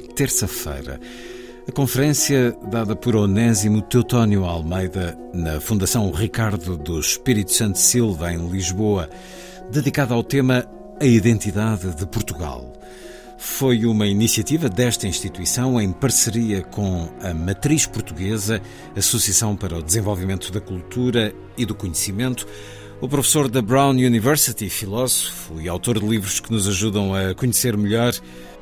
Terça-feira a conferência dada por Onésimo Teutónio Almeida na Fundação Ricardo do Espírito Santo Silva, em Lisboa, dedicada ao tema A Identidade de Portugal. Foi uma iniciativa desta instituição em parceria com a Matriz Portuguesa, Associação para o Desenvolvimento da Cultura e do Conhecimento, o professor da Brown University, filósofo e autor de livros que nos ajudam a conhecer melhor,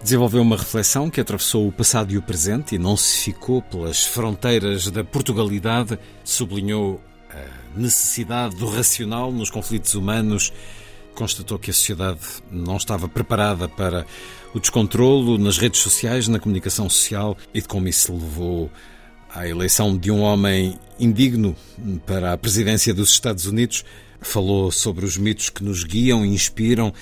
desenvolveu uma reflexão que atravessou o passado e o presente e não se ficou pelas fronteiras da Portugalidade, sublinhou a necessidade do racional nos conflitos humanos, constatou que a sociedade não estava preparada para o descontrolo nas redes sociais, na comunicação social e de como isso levou à eleição de um homem indigno para a presidência dos Estados Unidos. Falou sobre os mitos que nos guiam, inspiram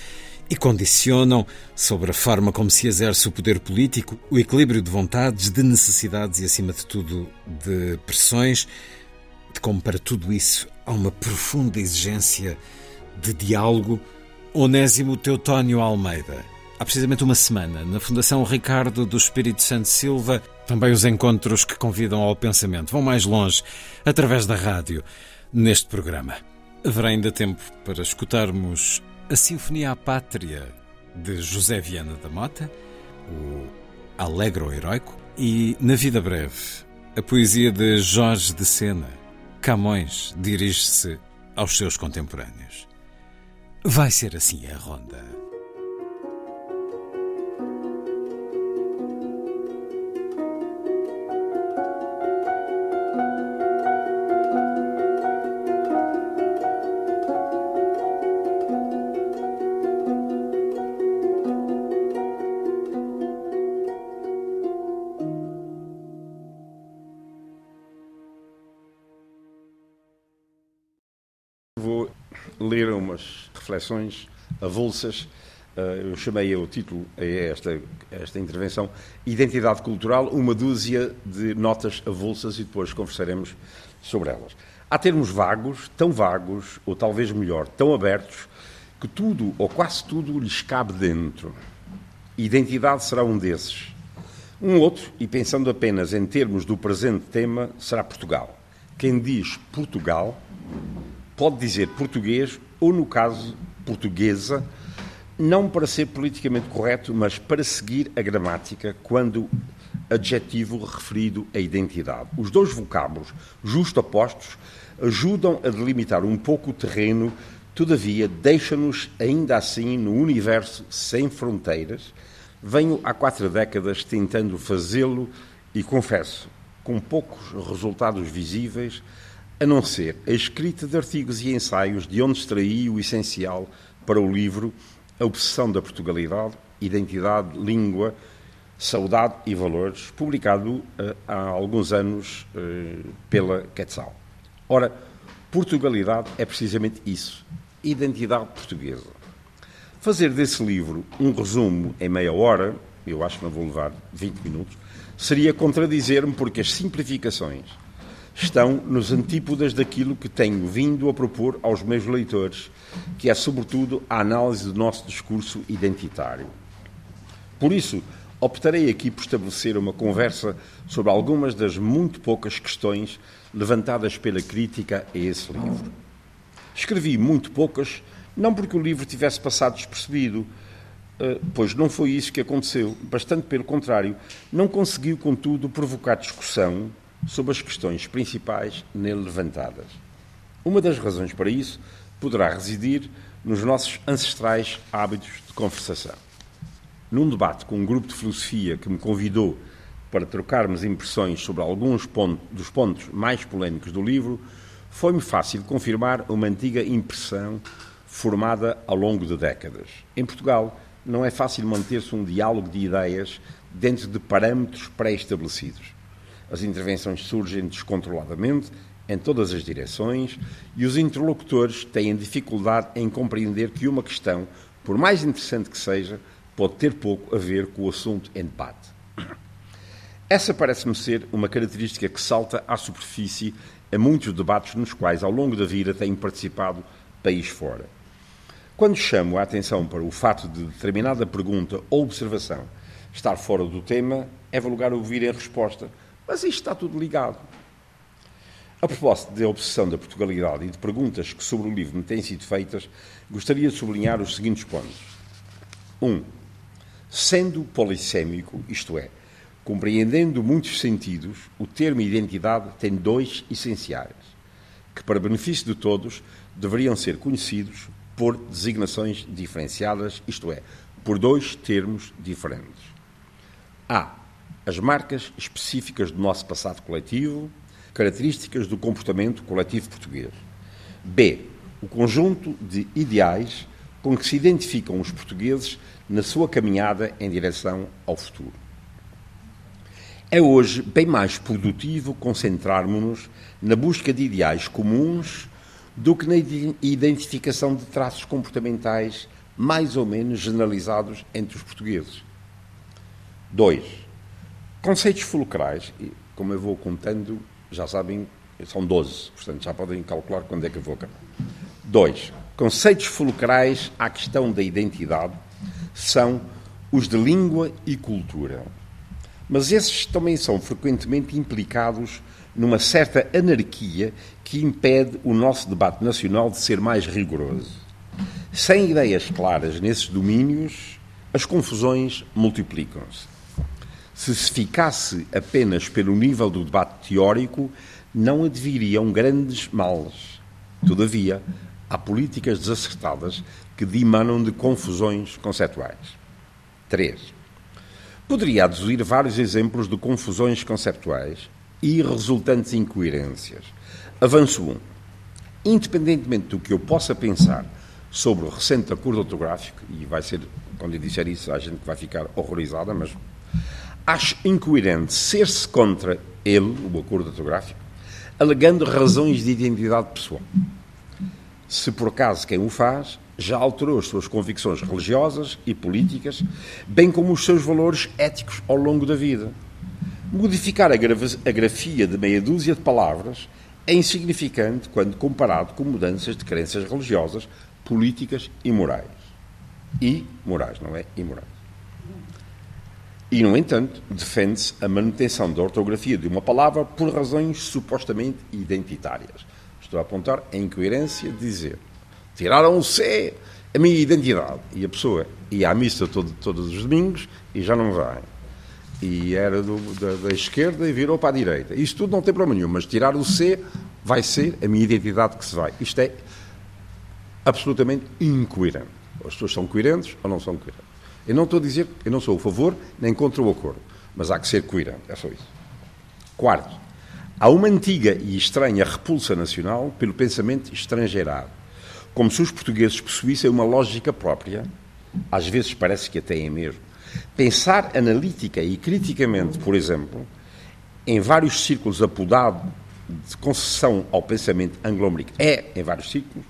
e condicionam, sobre a forma como se exerce o poder político, o equilíbrio de vontades, de necessidades e, acima de tudo, de pressões, de como para tudo isso há uma profunda exigência de diálogo. Onésimo Teutónio Almeida. Há precisamente uma semana, na Fundação Ricardo do Espírito Santo Silva, também os encontros que convidam ao pensamento vão mais longe, através da rádio, neste programa. Haverá ainda tempo para escutarmos a Sinfonia à Pátria de José Viana da Mota, o Alegro Heroico, e, na vida breve, a poesia de Jorge de Sena. Camões dirige-se aos seus contemporâneos. Vai ser assim a ronda. Umas reflexões avulsas. Eh, Eu chamei o título a esta, a esta intervenção Identidade Cultural, uma dúzia de notas avulsas e depois conversaremos sobre elas. Há termos vagos, tão vagos, ou talvez melhor, tão abertos, que tudo ou quase tudo lhes cabe dentro. Identidade será um desses. Um outro, e pensando apenas em termos do presente tema, será Portugal. Quem diz Portugal pode dizer português ou, no caso, portuguesa, não para ser politicamente correto, mas para seguir a gramática quando adjetivo referido à identidade. Os dois vocábulos justapostos ajudam a delimitar um pouco o terreno, todavia deixam-nos ainda assim no universo sem fronteiras. Venho há quatro décadas tentando fazê-lo e confesso, com poucos resultados visíveis, a não ser a escrita de artigos e ensaios de onde extraí o essencial para o livro A Obsessão da Portugalidade, Identidade, Língua, Saudade e Valores, publicado uh, há alguns anos uh, pela Quetzal. Ora, Portugalidade é precisamente isso, identidade portuguesa. Fazer desse livro um resumo em meia hora, eu acho que não vou levar 20 minutos, seria contradizer-me porque as simplificações estão nos antípodas daquilo que tenho vindo a propor aos meus leitores, que é, sobretudo, a análise do nosso discurso identitário. Por isso, optarei aqui por estabelecer uma conversa sobre algumas das muito poucas questões levantadas pela crítica a esse livro. Escrevi muito poucas, não porque o livro tivesse passado despercebido, pois não foi isso que aconteceu. Bastante pelo contrário, não conseguiu, contudo, provocar discussão sobre as questões principais nele levantadas. Uma das razões para isso poderá residir nos nossos ancestrais hábitos de conversação. Num debate com um grupo de filosofia que me convidou para trocarmos impressões sobre alguns dos pontos mais polémicos do livro, foi-me fácil confirmar uma antiga impressão formada ao longo de décadas. Em Portugal, não é fácil manter-se um diálogo de ideias dentro de parâmetros pré-estabelecidos. As intervenções surgem descontroladamente em todas as direções e os interlocutores têm dificuldade em compreender que uma questão, por mais interessante que seja, pode ter pouco a ver com o assunto em debate. Essa parece-me ser uma característica que salta à superfície a muitos debates nos quais, ao longo da vida, tenho participado país fora. Quando chamo a atenção para o fato de determinada pergunta ou observação estar fora do tema, é lugar ouvir a resposta. Mas isto está tudo ligado. A propósito da obsessão da Portugalidade e de perguntas que sobre o livro me têm sido feitas, gostaria de sublinhar os seguintes pontos. 1. Um, sendo polissémico, isto é, Compreendendo muitos sentidos, o termo identidade tem dois essenciais, que, para benefício de todos, deveriam ser conhecidos por designações diferenciadas, isto é, por dois termos diferentes. A. As marcas específicas do nosso passado coletivo, características do comportamento coletivo português. B. O conjunto de ideais com que se identificam os portugueses na sua caminhada em direção ao futuro. É hoje bem mais produtivo concentrarmos-nos na busca de ideais comuns do que na identificação de traços comportamentais mais ou menos generalizados entre os portugueses. 2. Conceitos fulcrais, como eu vou contando, já sabem, são 12, portanto já podem calcular quando é que eu vou acabar. 2. Conceitos fulcrais à questão da identidade são os de língua e cultura. Mas esses também são frequentemente implicados numa certa anarquia que impede o nosso debate nacional de ser mais rigoroso. Sem ideias claras nesses domínios, as confusões multiplicam-se. Se se ficasse apenas pelo nível do debate teórico, não adviriam grandes males. Todavia, há políticas desacertadas que dimanam de confusões conceptuais. 3. Poderia aduzir vários exemplos de confusões conceptuais e resultantes incoerências. Avanço 1. Um. Independentemente do que eu possa pensar sobre o recente acordo ortográfico, e vai ser, quando eu disser isso, a gente vai ficar horrorizada, mas acho incoerente ser-se contra ele, o acordo ortográfico, alegando razões de identidade pessoal. Se por acaso quem o faz já alterou as suas convicções religiosas e políticas, bem como os seus valores éticos ao longo da vida. Modificar a, grafia de meia dúzia de palavras é insignificante quando comparado com mudanças de crenças religiosas, políticas e morais. E morais, não é? E morais. E, no entanto, defende-se a manutenção da ortografia de uma palavra por razões supostamente identitárias. Estou a apontar a incoerência de dizer Tiraram o C, a minha identidade. E a pessoa ia à missa todo, todos os domingos e já não vai. E era do, da, da, esquerda e virou para a direita. Isto tudo não tem problema nenhum, mas tirar o C vai ser a minha identidade que se vai. Isto é absolutamente incoerente. As pessoas são coerentes ou não são coerentes. Eu não estou a dizer, eu não sou a favor nem contra o acordo, mas há que ser coerente, é só isso. Quarto, há uma antiga e estranha repulsa nacional pelo pensamento estrangeirado como se os portugueses possuíssem uma lógica própria, às vezes parece que até é mesmo. Pensar analítica e criticamente, por exemplo, em vários círculos apodado de concessão ao pensamento anglo-americano, é, em vários círculos,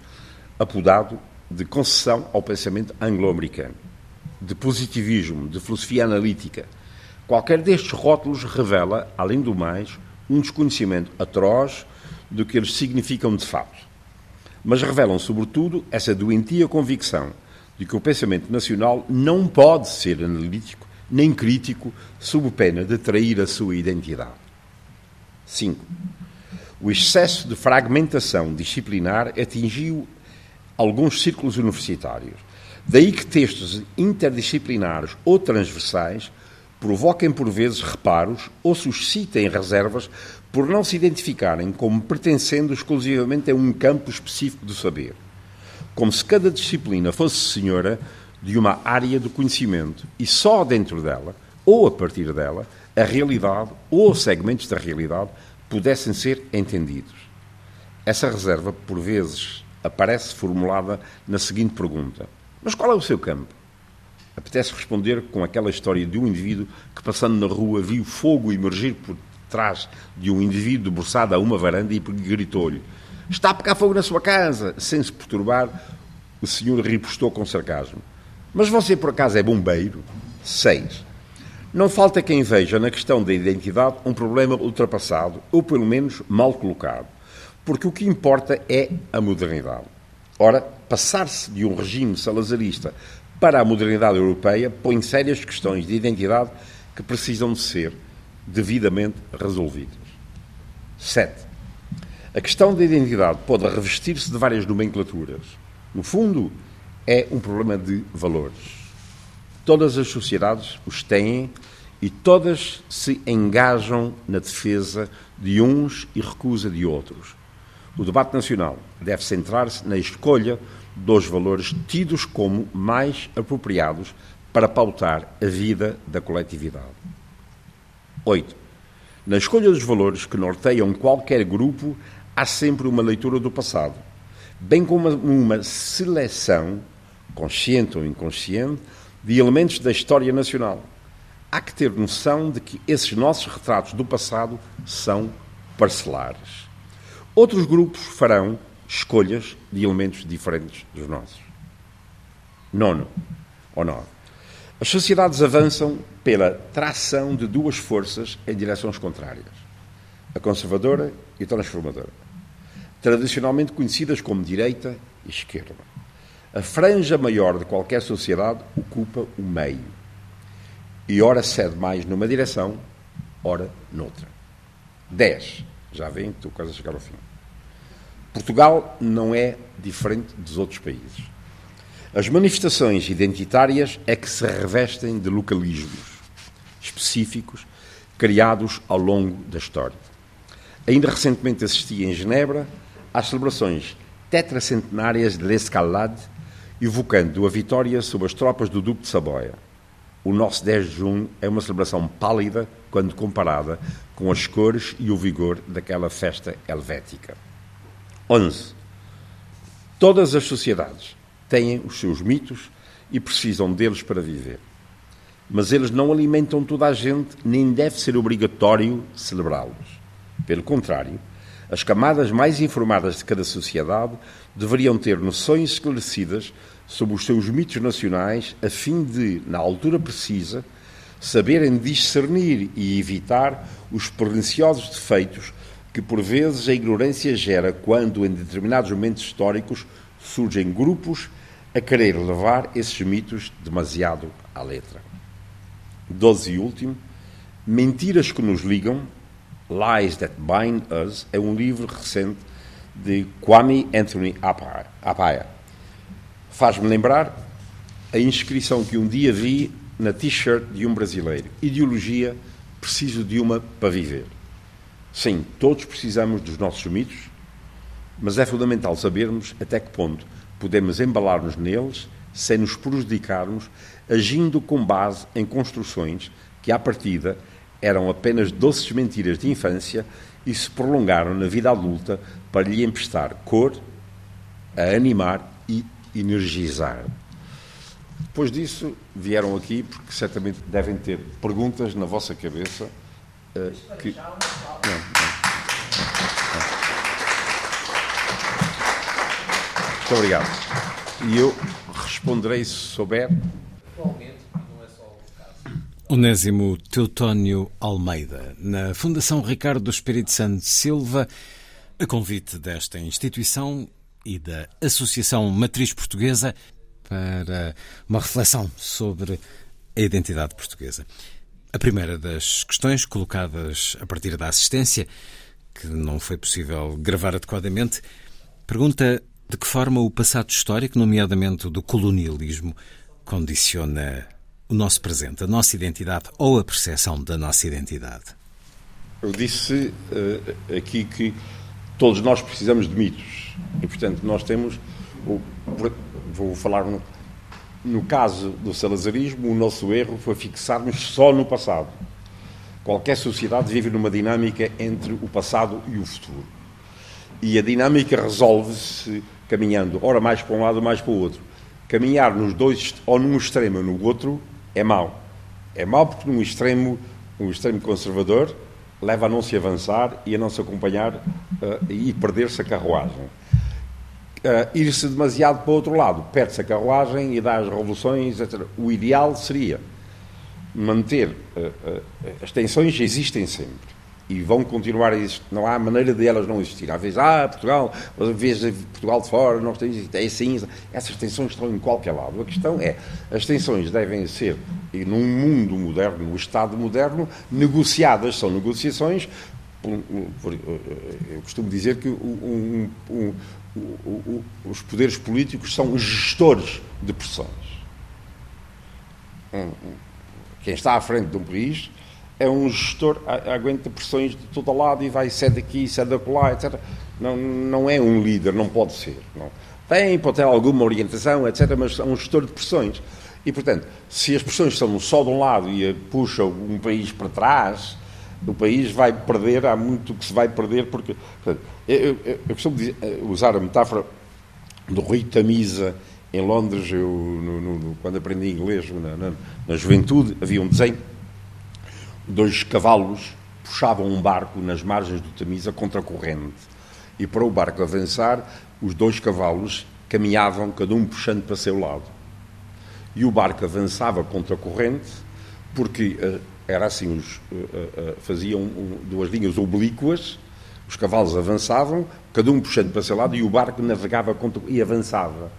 apodado de concessão ao pensamento anglo-americano, de positivismo, de filosofia analítica. Qualquer destes rótulos revela, além do mais, um desconhecimento atroz do que eles significam de fato mas revelam, sobretudo, essa doentia convicção de que o pensamento nacional não pode ser analítico nem crítico, sob pena de trair a sua identidade. 5. O excesso de fragmentação disciplinar atingiu alguns círculos universitários. Daí que textos interdisciplinares ou transversais provoquem por vezes reparos ou suscitem reservas por não se identificarem como pertencendo exclusivamente a um campo específico do saber, como se cada disciplina fosse senhora de uma área do conhecimento e só dentro dela, ou a partir dela, a realidade ou segmentos da realidade pudessem ser entendidos. Essa reserva, por vezes, aparece formulada na seguinte pergunta: Mas qual é o seu campo? Apetece responder com aquela história de um indivíduo que, passando na rua, viu fogo emergir por trás de um indivíduo debruçado a uma varanda e gritou-lhe: Está a pegar fogo na sua casa! Sem se perturbar, o senhor ripostou com sarcasmo: Mas você por acaso é bombeiro? 6. Não falta quem veja na questão da identidade um problema ultrapassado, ou pelo menos mal colocado, porque o que importa é a modernidade. Ora, passar-se de um regime salazarista para a modernidade europeia põe sérias questões de identidade que precisam de ser devidamente resolvidas. 7. A questão da identidade pode revestir-se de várias nomenclaturas. No fundo, é um problema de valores. Todas as sociedades os têm e todas se engajam na defesa de uns e recusa de outros. O debate nacional deve centrar-se na escolha dos valores tidos como mais apropriados para pautar a vida da coletividade. 8. Na escolha dos valores que norteiam qualquer grupo, há sempre uma leitura do passado, bem como uma seleção, consciente ou inconsciente, de elementos da história nacional. Há que ter noção de que esses nossos retratos do passado são parcelares. Outros grupos farão escolhas de elementos diferentes dos nossos. Nono, ou nove. As sociedades avançam pela tração de duas forças em direções contrárias: a conservadora e a transformadora, tradicionalmente conhecidas como direita e esquerda. A franja maior de qualquer sociedade ocupa o meio e ora cede mais numa direção, ora noutra. 10. Já vem, estou quase a chegar ao fim. Portugal não é diferente dos outros países. As manifestações identitárias é que se revestem de localismos específicos criados ao longo da história. Ainda recentemente assisti em Genebra às celebrações tetracentenárias de l'Escalade, evocando a vitória sobre as tropas do Duque de Saboia. O nosso 10 de junho é uma celebração pálida quando comparada com as cores e o vigor daquela festa helvética. 11. Todas as sociedades têm os seus mitos e precisam deles para viver. Mas eles não alimentam toda a gente, nem deve ser obrigatório celebrá-los. Pelo contrário, as camadas mais informadas de cada sociedade deveriam ter noções esclarecidas sobre os seus mitos nacionais, a fim de, na altura precisa, saberem discernir e evitar os perniciosos defeitos que por vezes a ignorância gera quando, em determinados momentos históricos, surgem grupos a querer levar esses mitos demasiado à letra. Doze e último, Mentiras que nos ligam, Lies That Bind Us, é um livro recente de Kwame Anthony Apaya. Faz-me lembrar a inscrição que um dia vi na t-shirt de um brasileiro. Ideologia, preciso de uma para viver. Sim, todos precisamos dos nossos mitos, mas é fundamental sabermos até que ponto podemos embalar-nos neles sem nos prejudicarmos, agindo com base em construções que, à partida, eram apenas doces mentiras de infância e se prolongaram na vida adulta para lhe emprestar cor, a animar e energizar. Depois disso, vieram aqui porque certamente devem ter perguntas na vossa cabeça Uh, que... não, Muito obrigado. E eu responderei se souber. Onésimo Teutónio Almeida, na Fundação Ricardo do Espírito Santo Silva, a convite desta instituição e da Associação Matriz Portuguesa para uma reflexão sobre a identidade portuguesa. A primeira das questões colocadas a partir da assistência, que não foi possível gravar adequadamente, pergunta de que forma o passado histórico, nomeadamente do colonialismo, condiciona o nosso presente, a nossa identidade ou a percepção da nossa identidade. Eu disse uh, aqui que todos nós precisamos de mitos e, portanto, nós temos. Vou falar no caso do salazarismo, o nosso erro foi fixarmos só no passado. Qualquer sociedade vive numa dinâmica entre o passado e o futuro. E a dinâmica resolve-se caminhando, ora mais para um lado, mais para o outro. Caminhar nos dois, ou num extremo ou no outro, é mau. É mau porque num extremo, um extremo conservador, leva a não se avançar e a não se acompanhar uh, e perder-se a carruagem. Uh, Ir-se demasiado para o outro lado, perde-se a carruagem e dá as revoluções, etc. O ideal seria manter. Uh, as tensões existem sempre e vão continuar a existir. Não há maneira de elas não existir. Às vezes, ah, Portugal, às vezes Portugal de fora, nós temos, é assim. Essas tensões estão em qualquer lado. A questão é, as tensões devem ser, e num mundo moderno, no Estado moderno, negociadas. São negociações. Eu costumo dizer que um, um, um, os poderes políticos são gestores de pressões. Quem está à frente de um país é um gestor, aguenta pressões de todo lado e vai ser daqui, ser da lá, etc. Não, não é um líder, não pode ser. Não. Tem, pode ter alguma orientação, etc., mas é um gestor de pressões. E, portanto, se as pressões são só de um lado e puxam um país para trás, o país vai perder, há muito que se vai perder, porque. Portanto, eu, eu, eu costumo dizer, eh, usar a metáfora do Rui Tamisa em Londres, eu, no, no, quando aprendi inglês na, na, na juventude, havia um desenho dois cavalos puxavam um barco nas margens do Tamisa contra a corrente. E para o barco avançar, os dois cavalos caminhavam, cada um puxando para seu lado. E o barco avançava contra a corrente, porque uh, era assim, os, uh, uh, faziam um, duas linhas oblíquas, os cavalos avançavam, cada um puxando para seu lado, e o barco navegava contra, e avançava.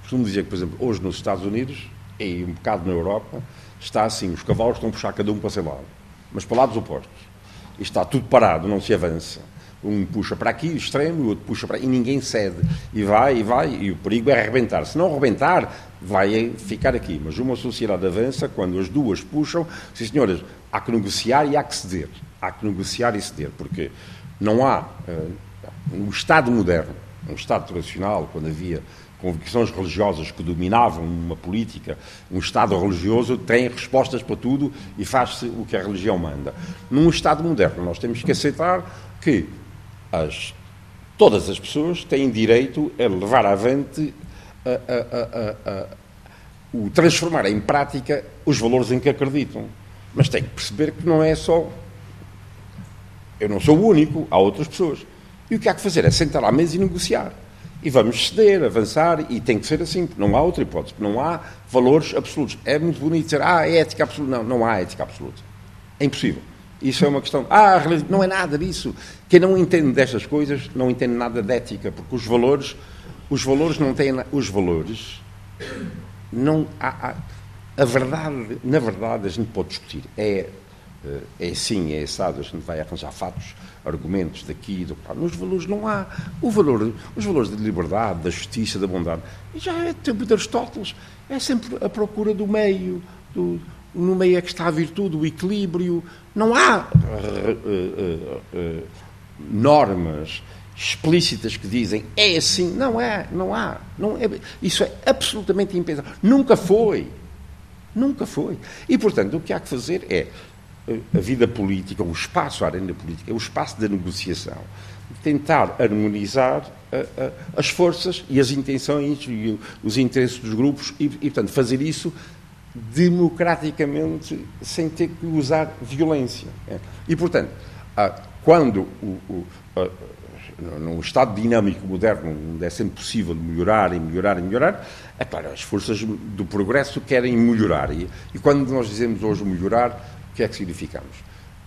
Costumo dizer que, por exemplo, hoje nos Estados Unidos, e um bocado na Europa, está assim, os cavalos estão a puxar cada um para seu lado mas para lados opostos. E está tudo parado, não se avança. Um puxa para aqui, extremo, o outro puxa para e ninguém cede. E vai, e vai, e o perigo é arrebentar. Se não arrebentar, vai ficar aqui. Mas uma sociedade avança quando as duas puxam. Sim, senhoras, há que negociar e há que ceder. Há que negociar e ceder, porque não há, uh, no Estado moderno, no Estado tradicional, quando havia convicções religiosas que dominavam uma política, um Estado religioso tem respostas para tudo e faz-se o que a religião manda. Num Estado moderno, nós temos que aceitar que as, todas as pessoas têm direito a levar avante, a, a, a, o transformar em prática os valores em que acreditam. Mas tem que perceber que não é só. Eu não sou o único, há outras pessoas. E o que há que fazer é sentar à mesa e negociar. E vamos ceder, avançar, e tem que ser assim, não há outra hipótese, não há valores absolutos. É muito bonito dizer, ah, é ética absoluta. Não, não há ética absoluta. É impossível. Isso é uma questão. Ah, não é nada disso. Quem não entende destas coisas não entende nada de ética, porque os valores, os valores não têm. Os valores. Não há, há, a verdade, na verdade, a gente pode discutir. É, eh, é assim, é assado, a gente vai arranjar fatos argumentos daqui do lá. Nos valores não há. O valor, os valores da liberdade, da justiça, da bondade. Já é tempo de Aristóteles. É sempre a procura do meio. Do, no meio é que está a virtude, o equilíbrio. Não há uh, uh, uh, normas explícitas que dizem é assim. Não é, não há. Não é, isso é absolutamente impensável. Nunca foi. Nunca foi. E, portanto, o que há que fazer é a vida política, o espaço, a arena política, é o espaço da negociação. Tentar harmonizar a, a, as forças e as intenções e os interesses dos grupos e, e, portanto, fazer isso democraticamente sem ter que usar violência. É. E, portanto, quando o, o, num Estado dinâmico moderno, onde é sempre possível melhorar e melhorar e melhorar, é claro, as forças do progresso querem melhorar. E, e quando nós dizemos hoje melhorar, o que é que significamos?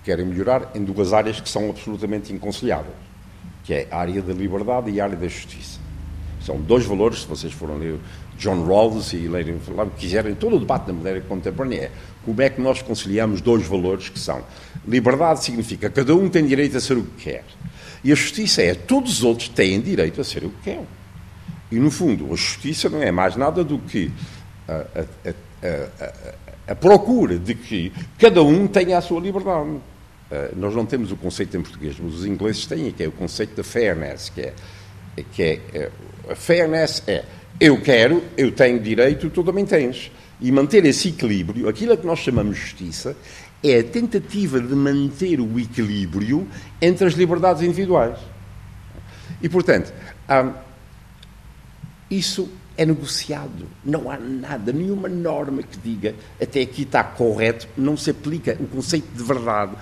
Querem melhorar em duas áreas que são absolutamente inconciliáveis, que é a área da liberdade e a área da justiça. São dois valores, se vocês foram ler John Rawls e lerem, quiserem, todo o debate da matéria contemporânea é como é que nós conciliamos dois valores que são liberdade significa cada um tem direito a ser o que quer e a justiça é todos os outros têm direito a ser o que querem. E no fundo, a justiça não é mais nada do que a, a, a, a procura de que cada um tenha a sua liberdade. Uh, nós não temos o conceito em português, mas os ingleses têm, que é o conceito da fairness, que é, que é uh, a fairness é eu quero, eu tenho direito, tu também tens. E manter esse equilíbrio, aquilo que nós chamamos justiça, é a tentativa de manter o equilíbrio entre as liberdades individuais. E, portanto, isso é negociado. Não há nada, nenhuma norma que diga até aqui está correto, não se aplica o conceito de verdade.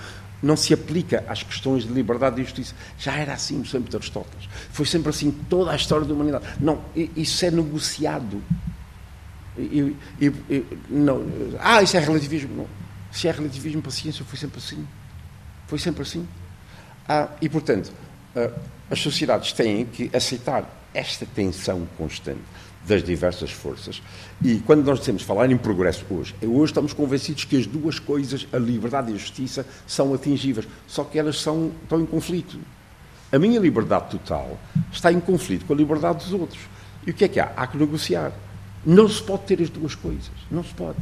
Não se aplica às questões de liberdade e justiça. Já era assim no tempo de Aristóteles. Foi sempre assim toda a história da humanidade. Não, isso é negociado. E, e, e, não, ah, isso é relativismo. Não. Se é relativismo para ciência, foi sempre assim. Foi sempre assim. Ah, e, portanto, ah, as sociedades têm que aceitar esta tensão constante das diversas forças. E quando nós dizemos falar em progresso hoje, é hoje estamos convencidos que as duas coisas, a liberdade e a justiça, são atingíveis, só que elas são, estão em conflito. A minha liberdade total está em conflito com a liberdade dos outros. E o que é que há? Há que negociar. Não se pode ter as duas coisas. Não se pode.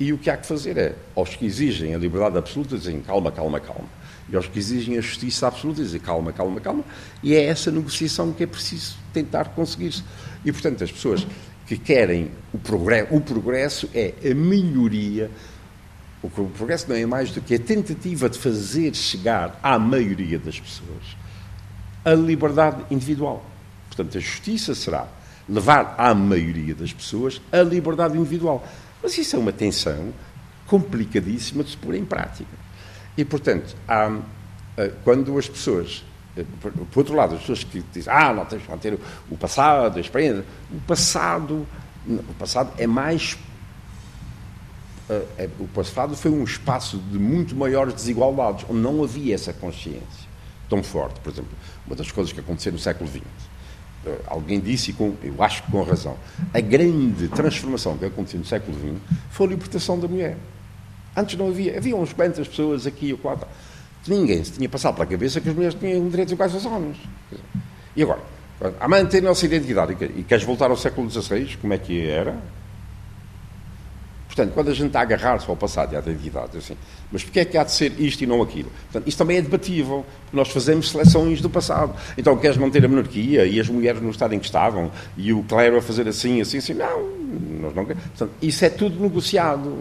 E o que há que fazer é, aos que exigem a liberdade absoluta, dizem calma, calma, calma. E aos que exigem a justiça absoluta, dizem calma, calma, calma. E é essa negociação que é preciso tentar conseguir-se. E, portanto, as pessoas que querem o progresso, o progresso é a melhoria. O progresso não é mais do que a tentativa de fazer chegar à maioria das pessoas a liberdade individual. Portanto, a justiça será levar à maioria das pessoas a liberdade individual. Mas isso é uma tensão complicadíssima de se pôr em prática. E, portanto, há, eh, quando as pessoas. Eh, por, outro lado, as pessoas que dizem, ah, não tens que manter o passado, a experiência. O passado, o passado é mais. Eh, é, o passado foi um espaço de muito maiores desigualdades, onde não havia essa consciência tão forte. Por exemplo, uma das coisas que aconteceu no século XX alguém disse, e com, eu acho que com razão, a grande transformação que aconteceu no século XX foi a libertação da mulher. Antes não havia, havia uns quantas pessoas aqui ou quatro. Ninguém se tinha passado pela cabeça que as mulheres tinham direitos iguais aos homens. E agora, a manter a nossa identidade e queres voltar ao século XVI, como é que era? Portanto, quando a gente está a agarrar-se ao passado e à identidade, assim, mas porquê é que há de ser isto e não aquilo? Portanto, isto também é debatível, porque nós fazemos seleções do passado. Então, queres manter a monarquia e as mulheres no estado em que estavam e o clero a fazer assim, assim, assim? Não, nós não queremos. Portanto, isso é tudo negociado.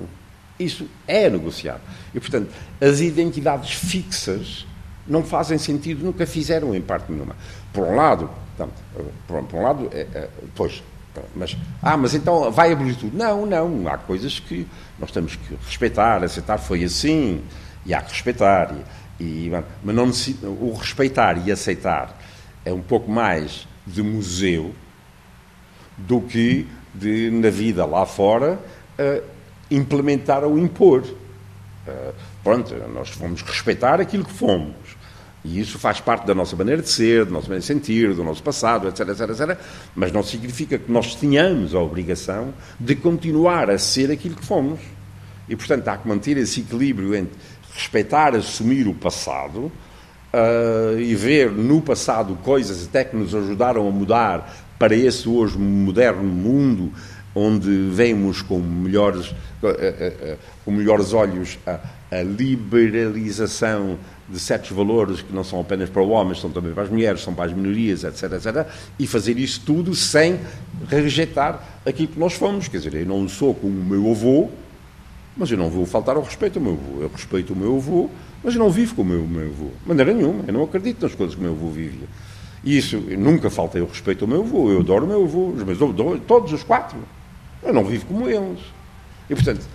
Isso é negociado. E, portanto, as identidades fixas não fazem sentido, nunca fizeram em parte nenhuma. Por um lado, portanto, por, por um lado, é, é, pois, mas, ah, mas então vai abolir tudo. Não, não. Há coisas que nós temos que respeitar, aceitar. Foi assim e há que respeitar. E, e, mas não o respeitar e aceitar é um pouco mais de museu do que de, na vida lá fora, uh, implementar ou impor. Uh, pronto, nós fomos respeitar aquilo que fomos. E isso faz parte da nossa maneira de ser, da nossa maneira de sentir, do nosso passado, etc, etc, etc. Mas não significa que nós tenhamos a obrigação de continuar a ser aquilo que fomos. E, portanto, há que manter esse equilíbrio entre respeitar, assumir o passado uh, e ver no passado coisas até que nos ajudaram a mudar para esse hoje moderno mundo onde vemos com melhores, uh, uh, com melhores olhos a, a liberalização de certos valores que não são apenas para homens, são também para as mulheres, são para as minorias, etc, etc, e fazer isso tudo sem rejeitar aquilo que nós fomos. Quer dizer, eu não sou como o meu avô, mas eu não vou faltar ao respeito ao meu avô. Eu respeito o meu avô, mas eu não vivo como o meu avô. De maneira nenhuma. Eu não acredito nas coisas que o meu avô vivia. E isso, eu nunca faltei o respeito ao meu avô. Eu adoro o meu avô, mas todos os quatro. Eu não vivo como eles. E, portanto,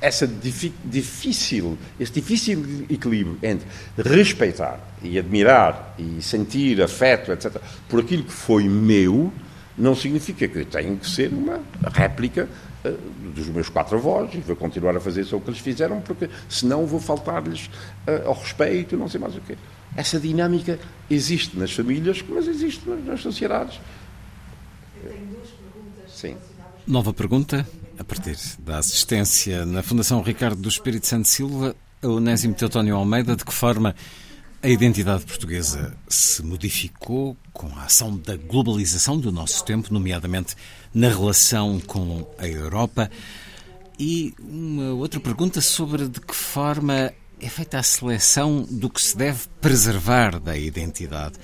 essa difícil, esse difícil equilíbrio entre respeitar e admirar e sentir afeto, etc., por aquilo que foi meu, não significa que eu tenho que ser uma réplica uh, dos meus quatro avós e vou continuar a fazer só o que eles fizeram, porque senão vou faltar-lhes uh, ao respeito, não sei mais o quê. Essa dinâmica existe nas famílias, mas existe nas sociedades. Eu tenho duas perguntas. Sim. Nova pergunta a partir da assistência na Fundação Ricardo do Espírito Santo Silva, a Onésimo Teutónio Almeida, de que forma a identidade portuguesa se modificou com a ação da globalização do nosso tempo, nomeadamente na relação com a Europa. E uma outra pergunta sobre de que forma é feita a seleção do que se deve preservar da identidade.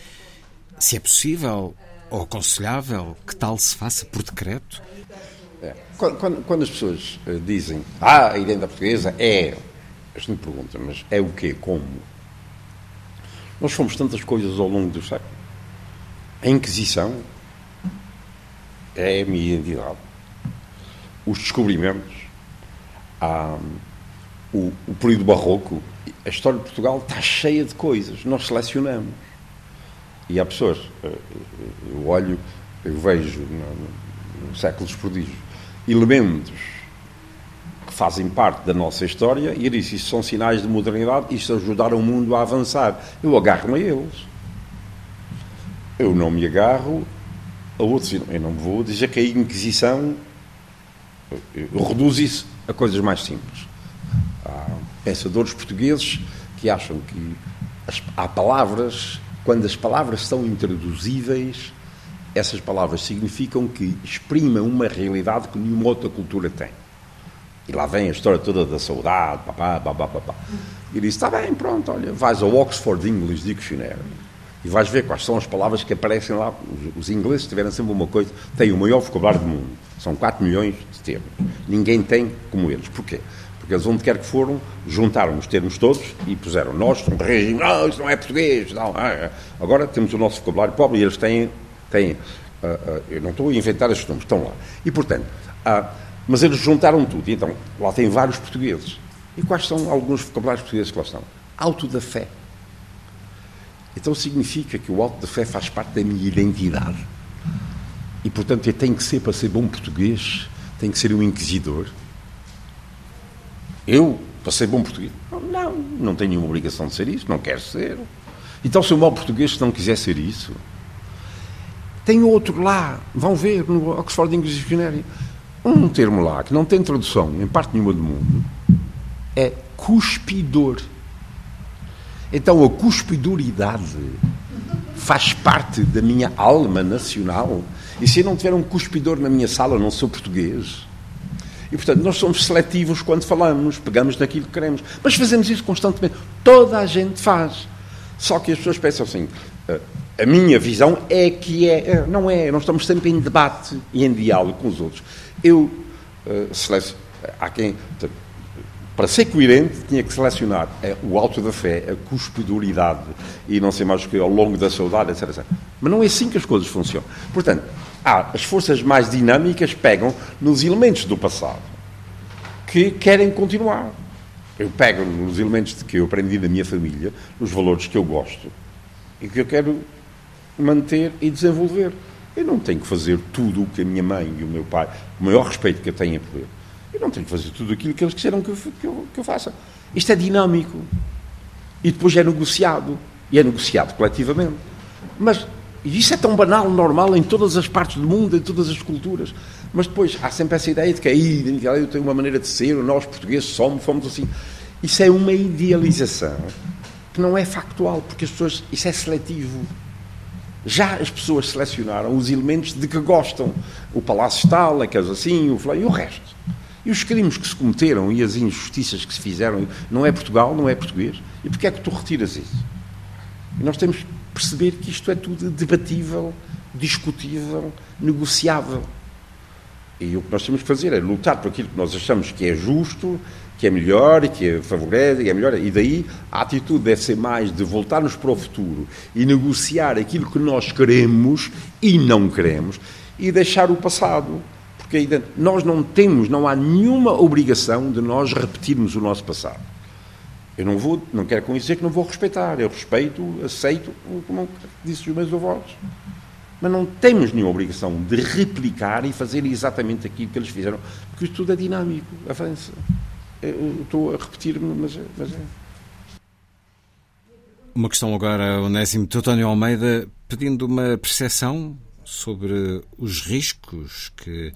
Se é possível ou aconselhável que tal se faça por decreto? É. Quando, quando, quando, as pessoas uh, dizem ah, a identidade portuguesa é. A gente pergunta, mas é o quê? Como? Nós fomos tantas coisas ao longo do século. A Inquisição é a minha identidade. Os descobrimentos, há, o, o período barroco, a história de Portugal está cheia de coisas. Nós selecionamos. E há pessoas, eh, eu olho, eu vejo no, no século dos prodígios, elementos que fazem parte da nossa história e disse, isso são sinais de modernidade, isto ajudar o mundo a avançar. Eu agarro-me a eles. Eu não me agarro a outros. Eu não vou dizer que a Inquisição eu reduzo isso a coisas mais simples. Há pensadores portugueses que acham que as, há palavras, quando as palavras são intraduzíveis, essas palavras significam que exprimem uma realidade que nenhuma outra cultura tem. E lá vem a história toda da saudade, papá, papá, papá. E diz: está bem, pronto, olha, vais ao Oxford English Dictionary e vais ver quais são as palavras que aparecem lá. Os, os ingleses tiveram sempre uma coisa, têm o maior vocabulário do mundo. São 4 milhões de termos. Ninguém tem como eles. Porquê? Porque eles, onde quer que foram, juntaram os termos todos e puseram nós, somos regime, não, isso não é português, não. Ah, agora temos o nosso vocabulário pobre e eles têm. Têm uh, uh, eu não estou a inventar estes nomes, estão lá. E, portanto, uh, mas eles juntaram tudo. Então, lá tem vários portugueses. E quais são alguns vocabulários portugueses que lá estão? Auto da fé. Então significa que o auto da fé faz parte da minha identidade. E, portanto, eu tenho que ser, para ser bom português, tenho que ser um inquisidor. Eu, para ser bom português? Não, não tenho nenhuma obrigação de ser isso, não quero ser. Então, se o mau português não quiser ser isso, tem outro lá, vão ver no Oxford English Dictionary, um termo lá que não tem tradução em parte nenhuma do mundo, é cuspidor. Então, a cuspidoridade faz parte da minha alma nacional. E se eu não tiver um cuspidor na minha sala, não sou português. E, portanto, nós somos seletivos quando falamos, pegamos naquilo que queremos. Mas fazemos isso constantemente. Toda a gente faz. Só que as pessoas pensam assim: ah, a minha visão é que é. Ah, não é. Nós estamos sempre em debate e em diálogo com os outros. Eu uh, seleciono. Há quem. Para ser coerente, tinha que selecionar o alto da fé, a cuspidoridade e não sei mais o que, ao longo da saudade, etc, etc. Mas não é assim que as coisas funcionam. Portanto, há, as forças mais dinâmicas pegam nos elementos do passado que querem continuar. Eu pego nos elementos que eu aprendi da minha família, nos valores que eu gosto e que eu quero manter e desenvolver. Eu não tenho que fazer tudo o que a minha mãe e o meu pai, o maior respeito que eu tenho a poder eu não tenho que fazer tudo aquilo que eles quiseram que eu, que eu, que eu faça. Isto é dinâmico. E depois é negociado. E é negociado coletivamente. Mas isso é tão banal, normal em todas as partes do mundo, em todas as culturas. Mas depois há sempre essa ideia de que a identidade eu tenho uma maneira de ser, nós portugueses somos, fomos assim. Isso é uma idealização que não é factual, porque as pessoas. Isso é seletivo. Já as pessoas selecionaram os elementos de que gostam. O palácio tal, aqueles assim, o e o resto. E os crimes que se cometeram e as injustiças que se fizeram, não é Portugal, não é português. E porquê é que tu retiras isso? E nós temos que perceber que isto é tudo debatível, discutível, negociável. E o que nós temos que fazer é lutar por aquilo que nós achamos que é justo, que é melhor, que é favorece, que é melhor. E daí a atitude deve ser mais de voltarmos para o futuro e negociar aquilo que nós queremos e não queremos e deixar o passado porque ainda nós não temos, não há nenhuma obrigação de nós repetirmos o nosso passado. Eu não vou, não quero com isso dizer que não vou respeitar. Eu respeito, aceito, como disse os meus avós. Mas não temos nenhuma obrigação de replicar e fazer exatamente aquilo que eles fizeram, porque tudo é dinâmico, avança. Eu estou a repetir-me, mas, mas é. Uma questão agora, Onésimo Teutónio Almeida, pedindo uma percepção sobre os riscos que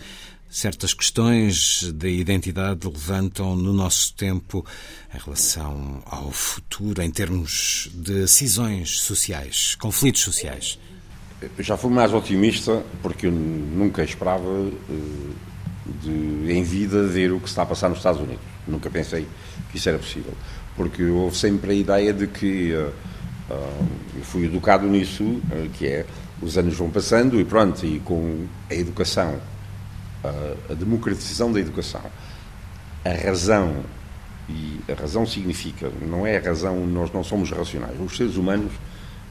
certas questões da identidade levantam no nosso tempo em relação ao futuro, em termos de cisões sociais, conflitos sociais? Já fui mais otimista porque eu nunca esperava eh, de, em vida ver o que está a passar nos Estados Unidos. Nunca pensei que isso era possível. Porque houve sempre a ideia de que uh, uh, fui educado nisso, uh, que é os anos vão passando e pronto, e com a educação, a, a democratização da educação, a razão, e a razão significa, não é a razão, nós não somos racionais, os seres humanos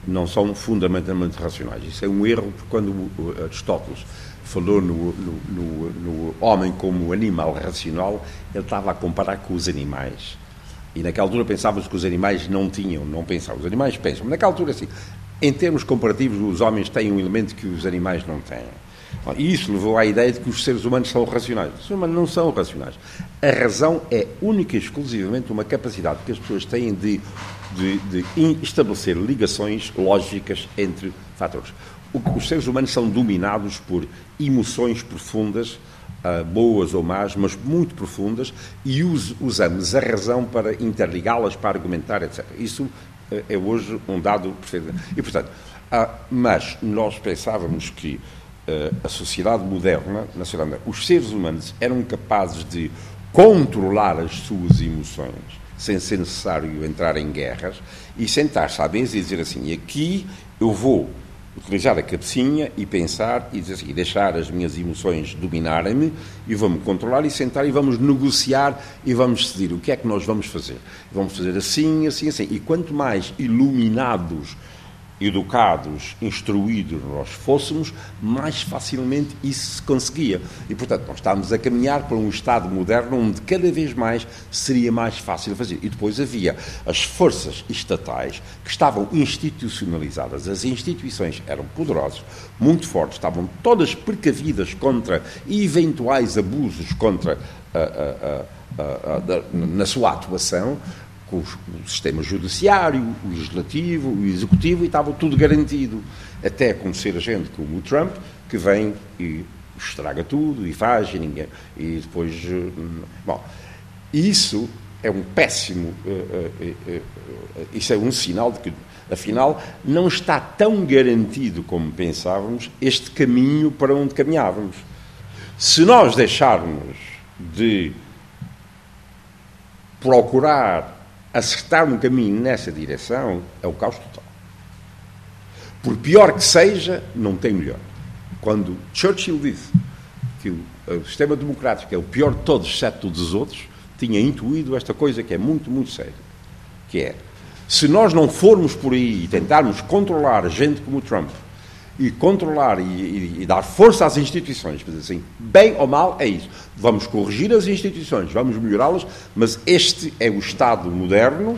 não são fundamentalmente racionais. Isso é um erro, porque quando Aristóteles falou no, no, no, no homem como animal racional, ele estava a comparar com os animais. E naquela altura pensávamos que os animais não tinham, não pensavam. Os animais pensam. Naquela altura, assim, em termos comparativos, os homens têm um elemento que os animais não têm. E isso levou à ideia de que os seres humanos são racionais. Os seres humanos não são racionais. A razão é única e exclusivamente uma capacidade que as pessoas têm de, de, de estabelecer ligações lógicas entre fatores. Os seres humanos são dominados por emoções profundas, uh, boas ou más, mas muito profundas, e us, usamos a razão para interligá-las, para argumentar, etc. Isso uh, é hoje um dado perfeito. E, portanto, uh, mas nós pensávamos que a sociedade moderna, na sociedade, os seres humanos eram capazes de controlar as suas emoções sem ser necessário entrar em guerras e sentar-se à mesa e dizer assim: aqui eu vou utilizar a cabecinha e pensar e, dizer assim, deixar as minhas emoções dominarem-me e vamos controlar e sentar e vamos negociar e vamos decidir o que é que nós vamos fazer. Vamos fazer assim, assim, assim. E quanto mais iluminados educados, instruídos nós fôssemos, mais facilmente isso se conseguia. E, portanto, nós estávamos a caminhar para um Estado moderno onde cada vez mais seria mais fácil fazer. E depois havia as forças estatais que estavam institucionalizadas. As instituições eram poderosas, muito fortes, estavam todas precavidas contra eventuais abusos contra a, a, a, na sua atuação com o sistema judiciário, o legislativo, o executivo, e estava tudo garantido. Até conhecer a gente como o Trump, que vem e estraga tudo e faz e ninguém. E depois. Eh, bom, isso é um péssimo. Eh, eh, isso é um sinal de que, afinal, não está tão garantido como pensávamos este caminho para onde caminhávamos. Se nós deixarmos de procurar acertar um caminho nessa direção é o caos total. Por pior que seja, não tem melhor. Quando Churchill disse que o, o sistema democrático é o pior de todos, exceto todos os outros, tinha intuído esta coisa que é muito, muito séria, que é, se nós não formos por aí e tentarmos controlar gente como Trump, e controlar e, e, e, dar força às instituições. Mas assim, bem ou mal é isso. Vamos corrigir as instituições, vamos melhorá-las, mas este é o Estado moderno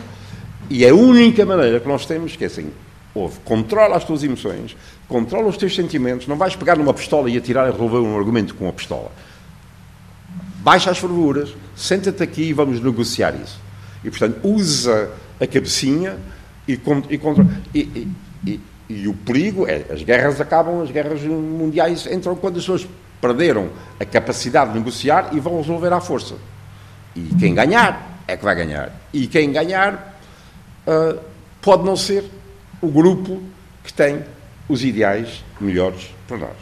e é a única maneira que nós temos que é assim, ouve, controla as tuas emoções, controla os teus sentimentos, não vais pegar numa pistola e atirar e resolver um argumento com a pistola. Baixa as fervuras, senta-te aqui e vamos negociar isso. E, portanto, usa a cabecinha e, e, e, e e o perigo é, as guerras acabam, as guerras mundiais entram quando as pessoas perderam a capacidade de negociar e vão resolver à força. E quem ganhar é que vai ganhar. E quem ganhar uh, pode não ser o grupo que tem os ideais melhores para nós.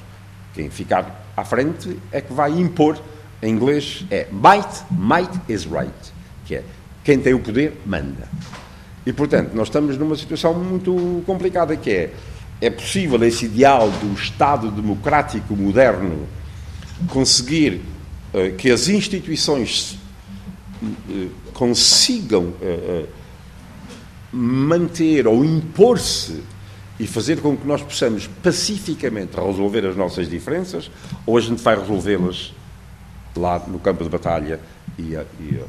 Quem ficar à frente é que vai impor, em inglês é might, might is right, que é quem tem o poder manda. E, portanto, nós estamos numa situação muito complicada, que é, é possível esse ideal do Estado democrático moderno conseguir uh, que as instituições uh, consigam uh, manter ou impor-se e fazer com que nós possamos pacificamente resolver as nossas diferenças, ou a gente vai resolvê-las lá no campo de batalha e a, e a,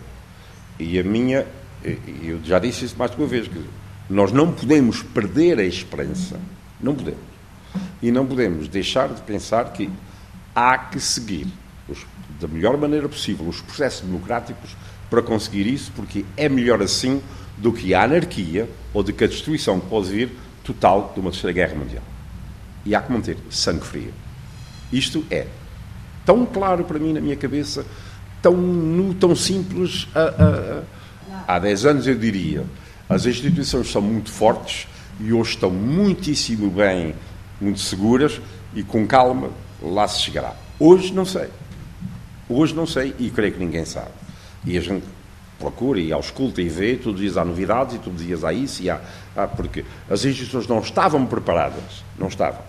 e a minha e eu já disse isso mais de uma vez, que nós não podemos perder a esperança, não podemos. E não podemos deixar de pensar que há que seguir os, da melhor maneira possível os processos democráticos para conseguir isso, porque é melhor assim do que a anarquia ou de que a destruição pode vir total de uma terceira guerra mundial. E há que manter sangue frio. Isto é tão claro para mim na minha cabeça, tão nu, tão simples. A, a há 10 anos eu diria, as instituições são muito fortes e hoje estão muitíssimo bem, muito seguras e com calma lá se chegará. Hoje não sei. Hoje não sei e creio que ninguém sabe. E a gente procura e ausculta e vê, todos os dias há novidades e todos os dias há isso e há, há porque as instituições não estavam preparadas, não estavam.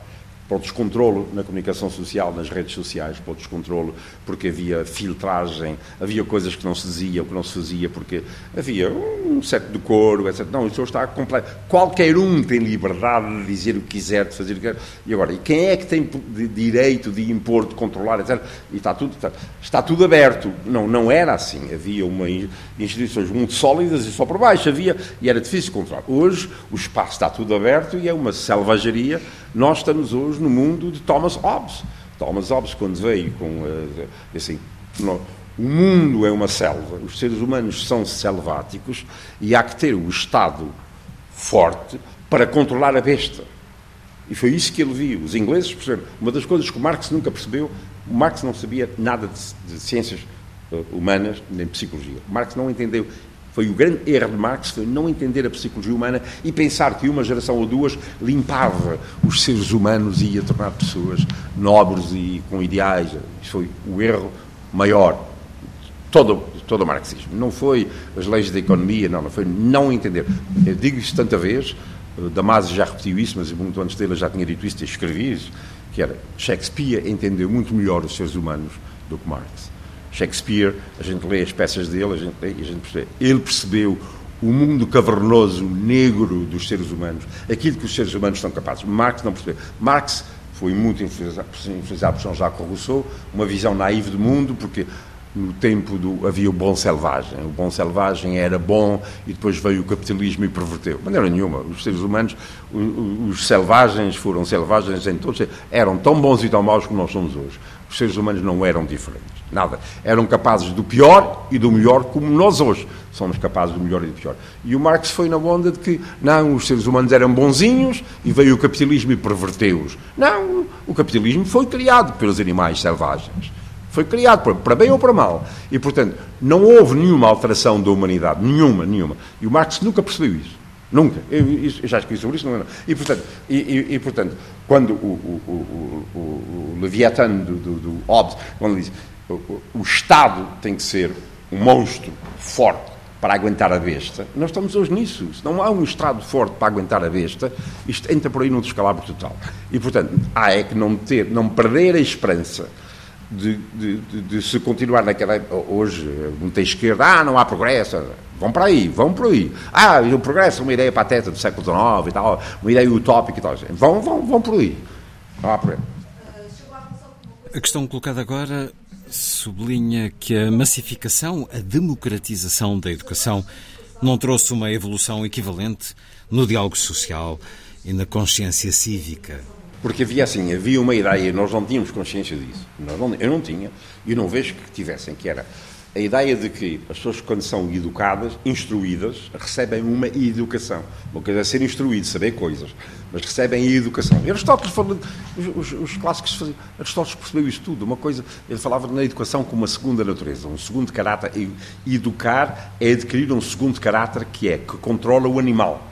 Para o descontrolo na comunicação social, nas redes sociais, para o descontrolo porque havia filtragem, havia coisas que não se dizia, que não se fazia, porque havia um certo decoro, etc. Não, isso está completo. Qualquer um tem liberdade de dizer o que quiser, de fazer o que quer. E agora, e quem é que tem direito de impor, de controlar, etc. E está tudo, está, está tudo aberto. Não, não era assim. Havia uma, instituições muito sólidas e só por baixo havia, e era difícil controlar. Hoje, o espaço está tudo aberto e é uma selvageria nós estamos hoje no mundo de Thomas Hobbes. Thomas Hobbes, quando veio com. Uh, assim, o mundo é uma selva, os seres humanos são selváticos e há que ter o Estado forte para controlar a besta. E foi isso que ele viu. Os ingleses perceberam. Uma das coisas que o Marx nunca percebeu, o Marx não sabia nada de, de ciências uh, humanas nem psicologia. O Marx não entendeu foi o grande erro de Marx, foi não entender a psicologia humana e pensar que uma geração ou duas limpava os seres humanos e ia tornar pessoas nobres e com ideais. Isso foi o erro maior. Todo, todo o marxismo. Não foi as leis da economia, não, não foi não entender. Eu digo isso tanta vez, Damasio já repetiu isso, mas muito antes dele já tinha dito isso e escrevi isso, que era Shakespeare entendeu muito melhor os seres humanos do que Marx. Shakespeare, a gente lê as peças dele, a gente lê e a gente percebe. Ele percebeu o mundo cavernoso, negro dos seres humanos, aquilo que os seres humanos são capazes. Marx não percebeu. Marx foi muito influenciado, por Jean-Jacques Rousseau, uma visão naiva do mundo, porque no tempo do havia o bom selvagem. O bom selvagem era bom e depois veio o capitalismo e perverteu. De maneira nenhuma. Os seres humanos, os, os selvagens foram selvagens em todos, eram tão bons e tão maus como nós somos hoje. Os seres humanos não eram diferentes. Nada. Eram capazes do pior e do melhor, como nós hoje somos capazes do melhor e do pior. E o Marx foi na onda de que, não, os seres humanos eram bonzinhos e veio o capitalismo e perverteu-os. Não, o capitalismo foi criado pelos animais selvagens. Foi criado para bem ou para mal. E, portanto, não houve nenhuma alteração da humanidade. Nenhuma, nenhuma. E o Marx nunca percebeu isso. Nunca. Eu, eu, já escrevi sobre isso. Não, não. E, portanto, e, e, portanto, quando o, o, o, o, Leviathan do, do, do Hobbes, quando diz o, Estado tem que ser um monstro forte para aguentar a besta, nós estamos hoje nisso. Se não há um Estado forte para aguentar a besta, isto entra por aí num descalabro total. E, portanto, há é que não, ter, não perder a esperança de, de, de, de, se continuar naquela. Hoje, muita esquerda, ah, não há progresso. Vão para aí, vão por aí. Ah, o progresso é uma ideia pateta do século XIX e tal, uma ideia utópica e tal. Vão, vão, vão por aí. Não há problema. A questão colocada agora sublinha que a massificação, a democratização da educação não trouxe uma evolução equivalente no diálogo social e na consciência cívica. Porque havia assim, havia uma ideia, nós não tínhamos consciência disso. Não, eu não tinha, e não vejo que tivessem, que era a ideia de que as pessoas, quando são educadas, instruídas, recebem uma educação. Uma coisa é ser instruído, saber coisas, mas recebem a educação. E Aristóteles falou, os, os, os clássicos faziam, Aristóteles percebeu isso tudo. Uma coisa, ele falava na educação como uma segunda natureza, um segundo caráter. E educar é adquirir um segundo caráter que é que controla o animal.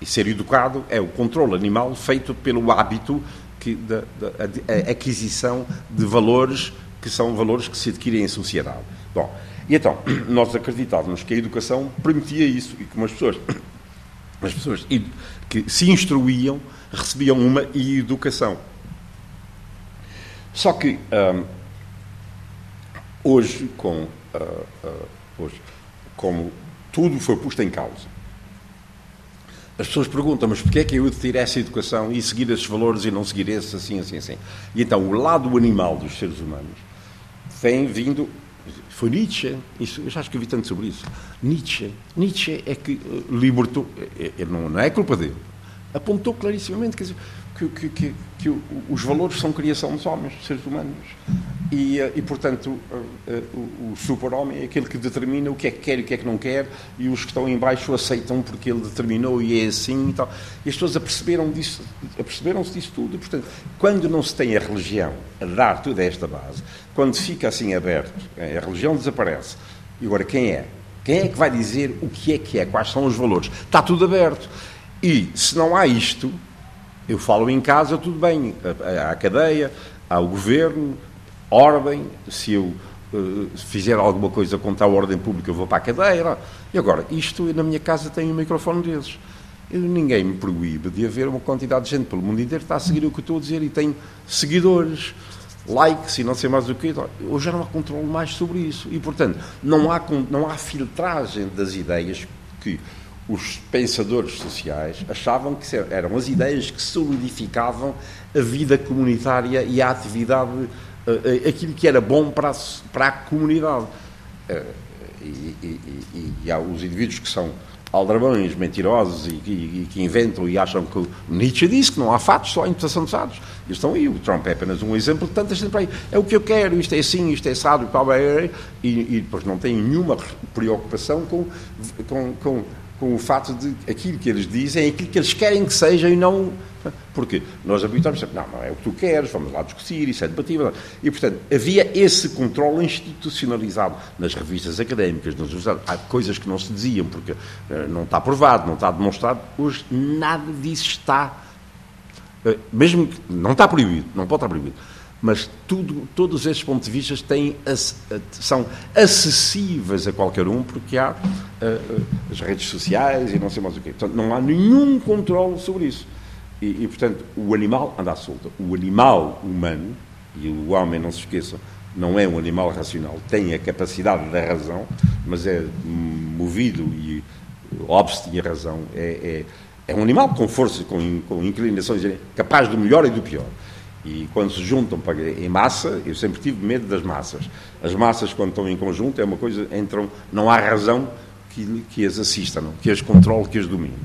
E ser educado é o controle animal feito pelo hábito que, da, da aquisição de valores que são valores que se adquirem em sociedade. Bom, e então, nós acreditávamos que a educação permitia isso e que as pessoas, as pessoas que se instruíam recebiam uma educação. Só que hum, hoje, com, uh, uh, hoje, como tudo foi posto em causa, as pessoas perguntam, mas porquê é que eu de ter essa educação e seguir esses valores e não seguir esses assim, assim, assim? E então o lado animal dos seres humanos tem vindo foi Nietzsche, isso, eu já escrevi tanto sobre isso. Nietzsche, Nietzsche é que eh, libertou, é, é, não, não é culpa dele, apontou clarissimamente dizer, que, que, que, que, os valores são criação dos homens, dos seres humanos. E, eh, e portanto, eh, o, o super-homem é aquele que determina o que é que quer e o que é que não quer, e os que estão embaixo aceitam porque ele determinou e é assim e tal. E as pessoas aperceberam disso, aperceberam-se disso tudo. E, portanto, quando não se tem a religião a dar toda esta base, quando fica assim aberto, a religião desaparece. E agora quem é? Quem é que vai dizer o que é que é? Quais são os valores? Está tudo aberto. E se não há isto, eu falo em casa, tudo bem. A cadeia, há o governo, ordem. Se eu uh, fizer alguma coisa contra a ordem pública, eu vou para a cadeia. E agora, isto na minha casa tem um microfone desses. ninguém me proíbe de haver uma quantidade de gente pelo mundo inteiro que está a seguir o que eu estou a dizer e tem seguidores, likes e não sei mais o que. Hoje já não há controle mais sobre isso. E, portanto, não há, não há filtragem das ideias que os pensadores sociais achavam que eram as ideias que solidificavam a vida comunitária e a atividade, eh, eh, aquilo que era bom para a, para a comunidade. Eh, e, e, e, e há os indivíduos que são aldrabões, mentirosos e, que inventam e acham que Nietzsche disse que não há fatos, só há interpretação dos fatos. E estão aí, o Trump é apenas um exemplo de tantas gente aí. É o que eu quero, isto é assim, isto é é, e, e depois não tem nenhuma preocupação com, com, com com o fato de aquilo que eles dizem é aquilo que eles querem que seja e não. Porque nós habituamos sempre, não, não é o que tu queres, vamos lá discutir, isso é debatível. E, portanto, havia esse controle institucionalizado nas revistas académicas, nas universidades. Há coisas que não se diziam, porque uh, não está provado, não está demonstrado. Hoje, nada disso está. Uh, mesmo que. Não está proibido, não pode estar proibido mas tudo, todos esses pontos de vista têm, são acessíveis a qualquer um, porque há uh, as redes sociais e não sei mais o quê. Portanto, não há nenhum controle sobre isso. E, e, portanto, o animal anda à solta. O animal humano, e o homem, não se esqueçam, não é um animal racional, tem a capacidade da razão, mas é movido e obste a razão. É, é, é, um animal com força, com, com inclinações, capaz do melhor e do pior. E quando se juntam em massa, eu sempre tive medo das massas. As massas, quando estão em conjunto, é uma coisa, entram, não há razão que, que as assista, não, que as controle, que as domine.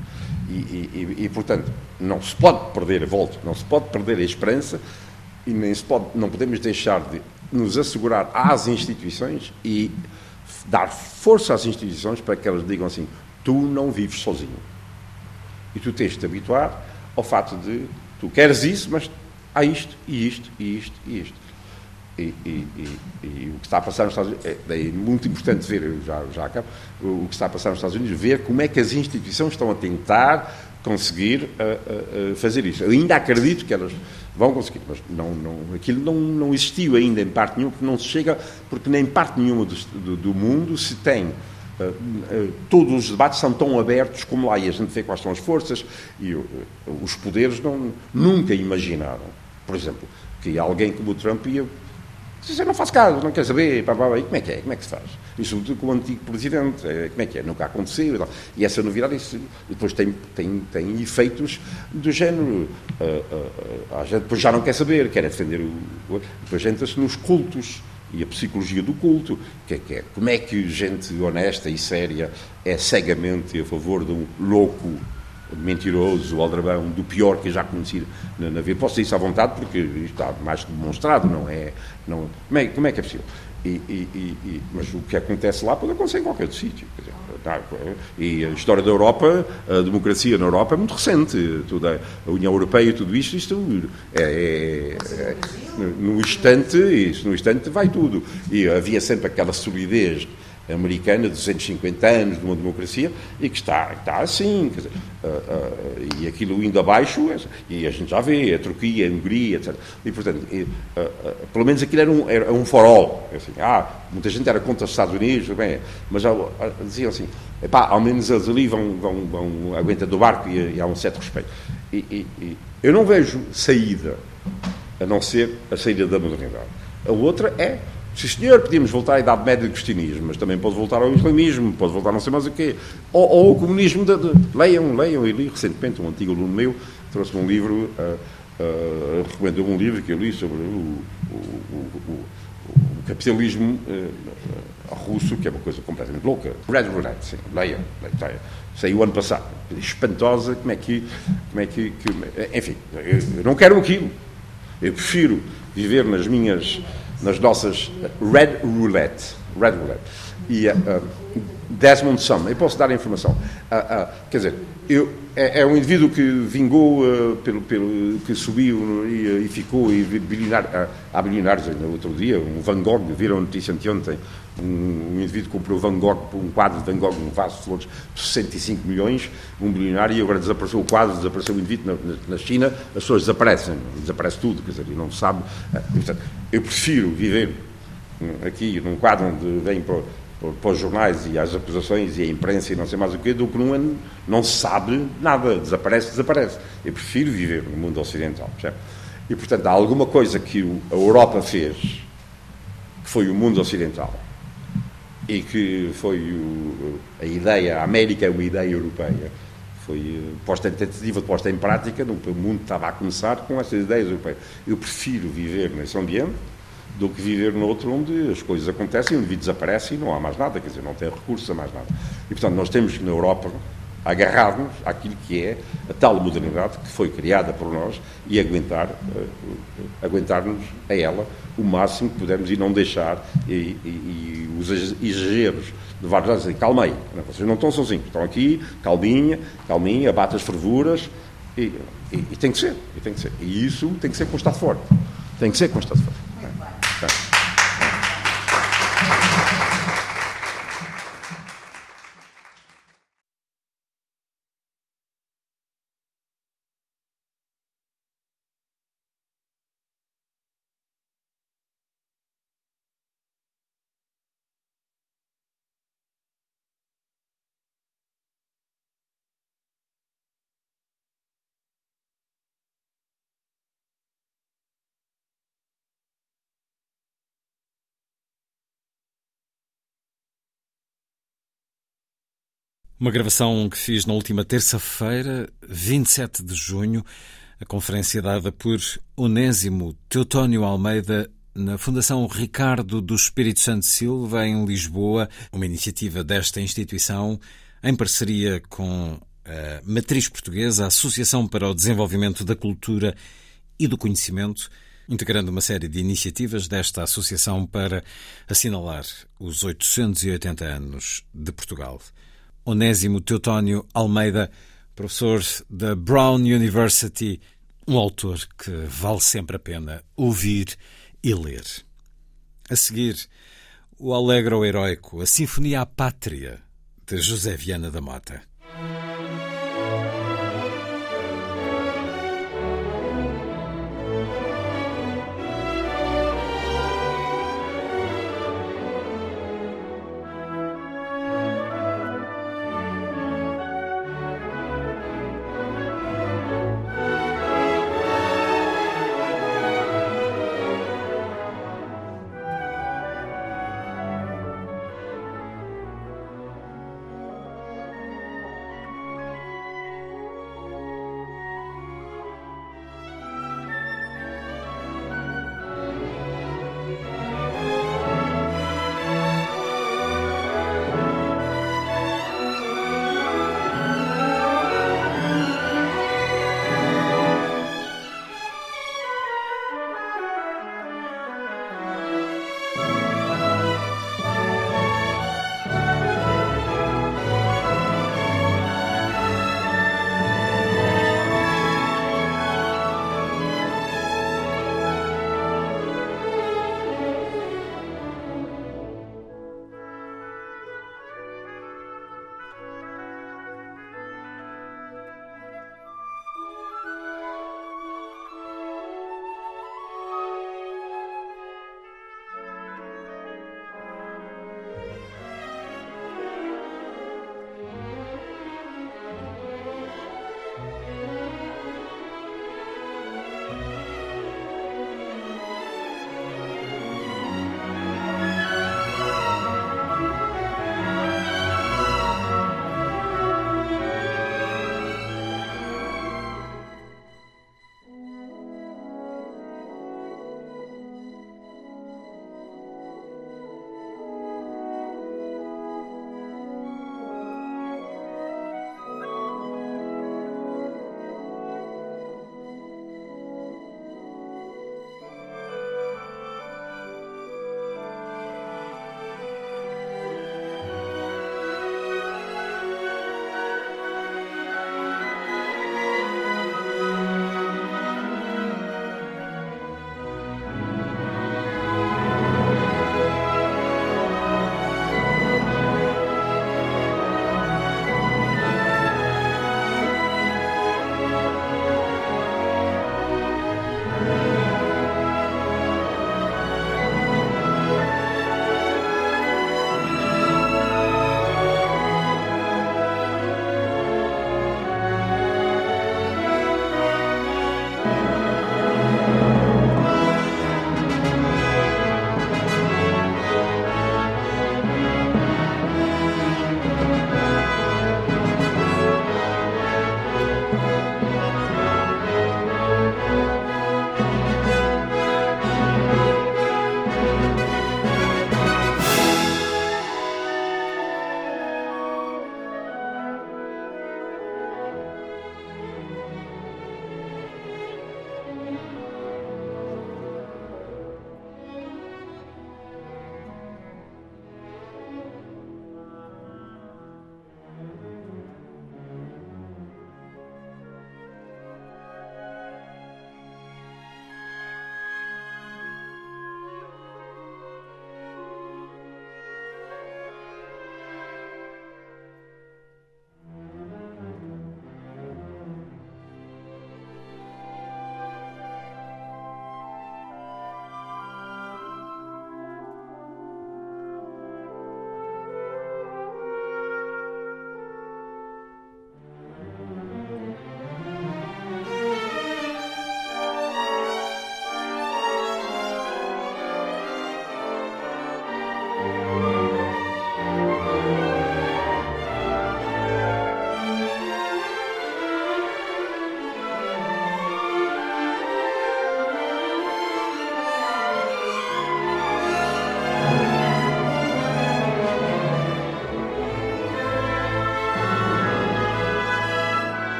E, e, e, portanto, não se pode perder a volta, não se pode perder a esperança e nem se pode, não podemos deixar de nos assegurar às instituições e dar força às instituições para que elas digam assim: tu não vives sozinho. E tu tens de te habituar ao fato de tu queres isso, mas há isto, e isto, e isto, e isto. E, e, e, e, o que está a passar nos Estados Unidos, é, é muito importante ver, já, já acabo, o que está a passar nos Estados Unidos, ver como é que as instituições estão a tentar conseguir uh, uh, fazer isso. Eu ainda acredito que elas vão conseguir, mas não, não, aquilo não, não existiu ainda em parte nenhuma, porque não se chega, porque nem parte nenhuma do, do, do mundo se tem Uh, todos os debates são tão abertos como lá, e a gente vê quais são as forças, e uh, os poderes não, nunca imaginaram por exemplo, que alguém como o Trump ia dizer, não faz caso, não quer saber, pá, pá, e como é que é, como é que se faz? E sobretudo com o antigo presidente, é, como é que é, nunca aconteceu e tal. E essa novidade, isso, depois tem, tem, tem efeitos do género, uh, uh, a gente depois já não quer saber, quer defender o... Depois entra-se nos cultos, e a psicologia do culto, que é, que é como é que gente honesta e séria é cegamente a favor de um louco mentiroso, o aldrabão, do pior que eu já conheci na, na vida. Posso dizer isso à vontade porque está mais demonstrado, não é? Não, como, é como é que é possível? E, e, e, mas o que acontece lá pode acontecer em qualquer outro sítio. Tá, e a história da Europa, a democracia na Europa é muito recente. Toda a União Europeia e tudo isto, isto é, é, é, no instante, isso, no instante vai tudo. E havia sempre aquela solidez americana, 250 anos de uma democracia, e que está, está assim, dizer, uh, uh, e aquilo indo abaixo, e a gente já vê, a Turquia, a Hungria, etc. E, portanto, e, uh, pelo menos aquilo era um, era um for all. É assim, ah, muita gente era contra os Estados Unidos, bem, mas diziam assim, epá, ao menos eles ali vão, vão, vão aguentando o barco e, e, há um certo respeito. E, e, e eu não vejo saída, a não ser a saída da modernidade. A outra é Sim, senhor, podíamos voltar à Idade Média do cristianismo, mas também pode voltar ao islamismo, pode voltar não sei mais o quê. Ou, ou ao comunismo. De, de, leiam, leiam. Eu li recentemente, um antigo aluno meu trouxe-me um livro, uh, uh, recomendou-me um livro que eu li sobre o, o, o, o capitalismo uh, russo, que é uma coisa completamente louca. Red Roulette, sim, leiam. leiam. Saiu ano passado. Espantosa, como é que. Como é que, que enfim, eu não quero aquilo. Eu prefiro viver nas minhas nas nossas Red Roulette. Red Roulette. E uh, Desmond Sum, eu posso dar a informação. Uh, uh, quer dizer, eu, é, é, um indivíduo que vingou, pelo, pelo, que subiu e, e ficou e bilionário, há bilionários no outro dia, um Van Gogh, viram a notícia anteontem, um, um indivíduo comprou Van Gogh, um quadro de Van Gogh, um vaso de flores, por 65 milhões, um bilionário, e agora desapareceu o quadro, desapareceu o indivíduo na, na China, as pessoas desaparecem, desaparece tudo, quer dizer, e não se sabe. Portanto, eu prefiro viver aqui num quadro onde vem para para os jornais e às acusações e à imprensa e não sei mais o quê, do que não, não se sabe nada, desaparece, desaparece. Eu prefiro viver no mundo ocidental. Percebe? E, portanto, há alguma coisa que a Europa fez, que foi o mundo ocidental, e que foi o, a ideia, a América é uma ideia europeia, foi eh, posta em tentativa, posta em prática, o mundo estava a começar com essas ideias europeias. Eu prefiro viver nesse ambiente do que viver noutro onde as coisas acontecem, o indivíduo desaparece e não há mais nada, quer dizer, não tem recursos a mais nada. E, portanto, nós temos na Europa, agarrar-nos àquilo que é a tal modernidade que foi criada por nós e aguentar, uh, aguentar-nos a ela o máximo que pudermos e não deixar e, e, e os exageros de vários anos dizer, calma aí, não, vocês não estão sozinhos, estão aqui, calminha, calminha, abate as fervuras e, e, tem que ser, e tem que ser. E isso tem que ser com o Estado forte. Tem que ser com o Estado forte. Okay Uma gravação que fiz na última terça-feira, 27 de junho, a conferência dada por Onésimo Teutónio Almeida na Fundação Ricardo do Espírito Santo Silva, em Lisboa, uma iniciativa desta instituição em parceria com a Matriz Portuguesa, a Associação para o Desenvolvimento da Cultura e do Conhecimento, integrando uma série de iniciativas desta associação para assinalar os 880 anos de Portugal. Onésimo Teutónio Almeida, professor da Brown University, um autor que vale sempre a pena ouvir e ler. A seguir, o Alegro Heróico, a Sinfonia à Pátria, de José Viana da Mota.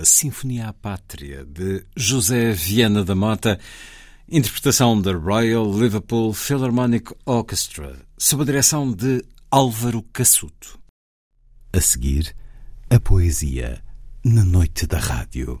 A Sinfonia à Pátria, de José Viana da Mota, interpretação da Royal Liverpool Philharmonic Orchestra, sob a direção de Álvaro Cassuto. A seguir, a poesia na noite da rádio.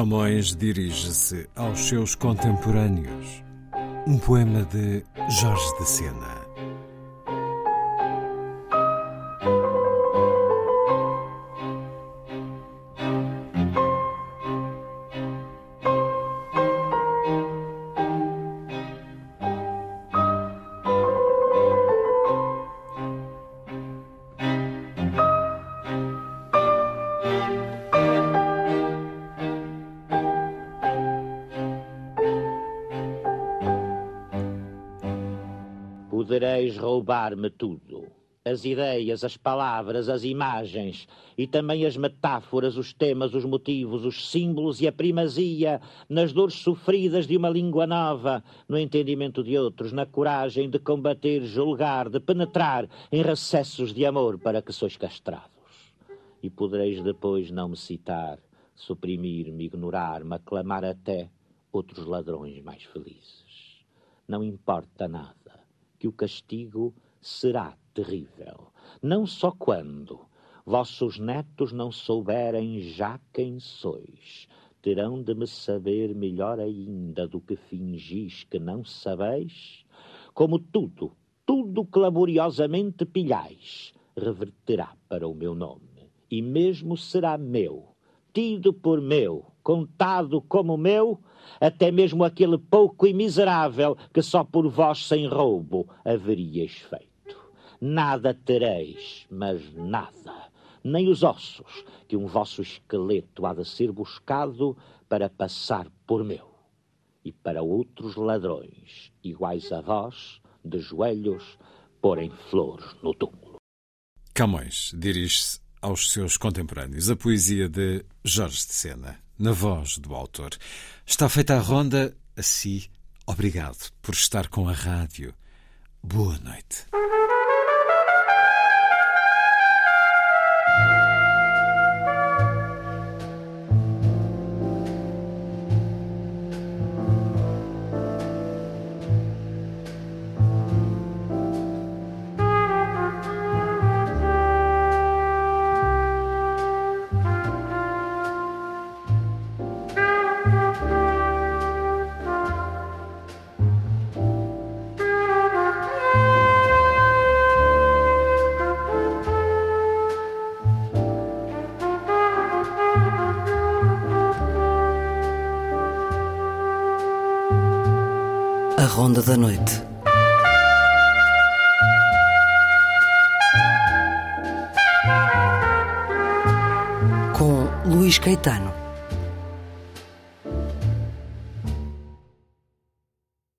Camões dirige-se aos seus contemporâneos. Um poema de Jorge de Sena. Roubar-me tudo. As ideias, as palavras, as imagens e também as metáforas, os temas, os motivos, os símbolos e a primazia nas dores sofridas de uma língua nova, no entendimento de outros, na coragem de combater, julgar, de penetrar em recessos de amor para que sois castrados. E podereis depois não me citar, suprimir-me, ignorar-me, aclamar até outros ladrões mais felizes. Não importa nada que o castigo será terrível. Não só quando vossos netos não souberem já quem sois, terão de me saber melhor ainda do que fingis que não sabeis, como tudo, tudo que laboriosamente pilhais, reverterá para o meu nome, e mesmo será meu, tido por meu, contado como meu, até mesmo aquele pouco e miserável que só por vós sem roubo haveríeis feito. Nada tereis, mas nada, nem os ossos, que um vosso esqueleto há de ser buscado para passar por meu. E para outros ladrões, iguais a vós, de joelhos, porem flores no túmulo. Camões dirige-se aos seus contemporâneos a poesia de Jorge de Sena na voz do autor. Está feita a ronda, a si, obrigado por estar com a rádio. Boa noite. Noite.